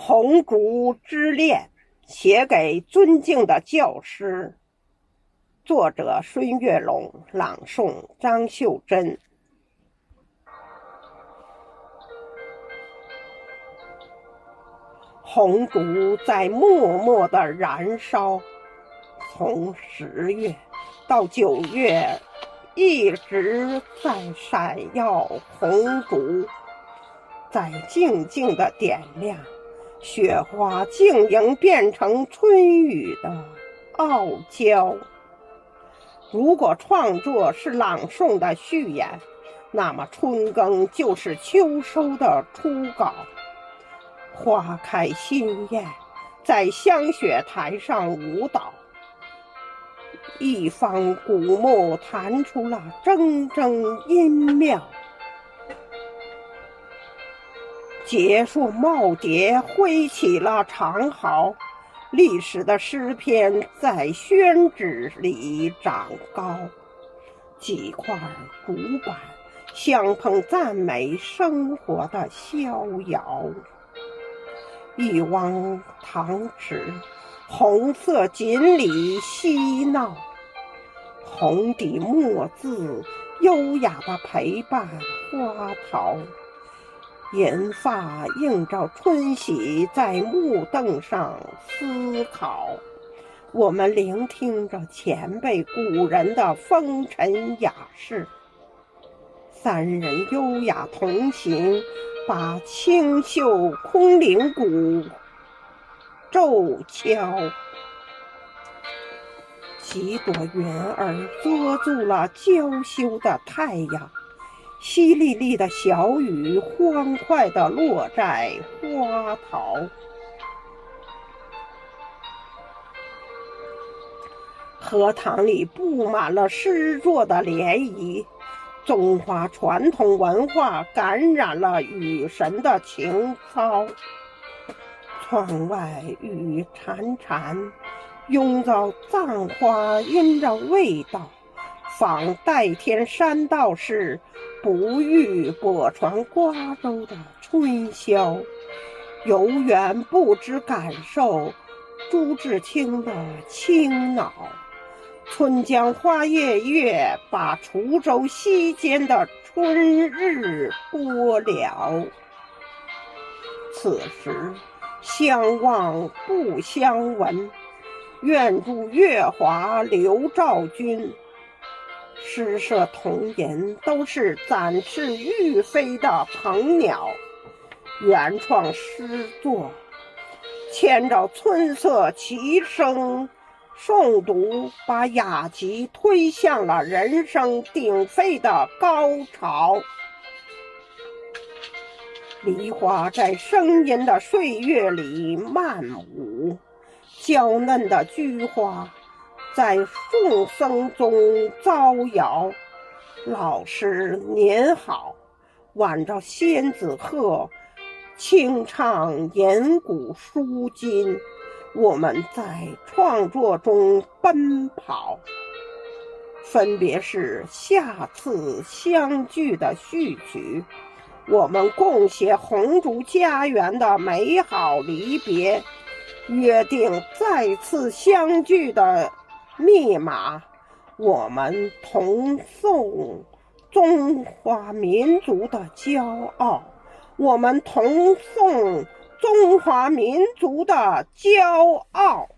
红烛之恋，写给尊敬的教师。作者：孙月龙，朗诵：张秀珍。红烛在默默的燃烧，从十月到九月，一直在闪耀。红烛在静静的点亮。雪花晶莹变成春雨的傲娇。如果创作是朗诵的序言，那么春耕就是秋收的初稿。花开新艳，在香雪台上舞蹈，一方古木弹出了铮铮音妙。结束，耄耋挥起了长毫，历史的诗篇在宣纸里长高。几块古板相碰，赞美生活的逍遥。一汪塘池，红色锦鲤嬉闹，红底墨字优雅的陪伴花桃。银发映照春喜，在木凳上思考。我们聆听着前辈古人的风尘雅事。三人优雅同行，把清秀空灵鼓骤敲。几朵云儿遮住了娇羞的太阳。淅沥沥的小雨，欢快地落在花桃。荷塘里布满了诗作的涟漪，中华传统文化感染了雨神的情操。窗外雨潺潺，拥着葬花阴着味道，仿代天山道士。不遇泊船瓜洲的春宵，游园不知感受朱自清的清脑。春江花月夜，把滁州西间的春日播了。此时相望不相闻，愿祝月华流照君。诗社童吟都是展翅欲飞的鹏鸟，原创诗作牵着春色齐声诵读，把雅集推向了人声鼎沸的高潮。梨花在声音的岁月里漫舞，娇嫩的菊花。在众僧中招摇，老师您好，挽着仙子鹤，清唱吟古书今。我们在创作中奔跑，分别是下次相聚的序曲。我们共写红烛家园的美好离别，约定再次相聚的。密码，我们同颂中华民族的骄傲，我们同颂中华民族的骄傲。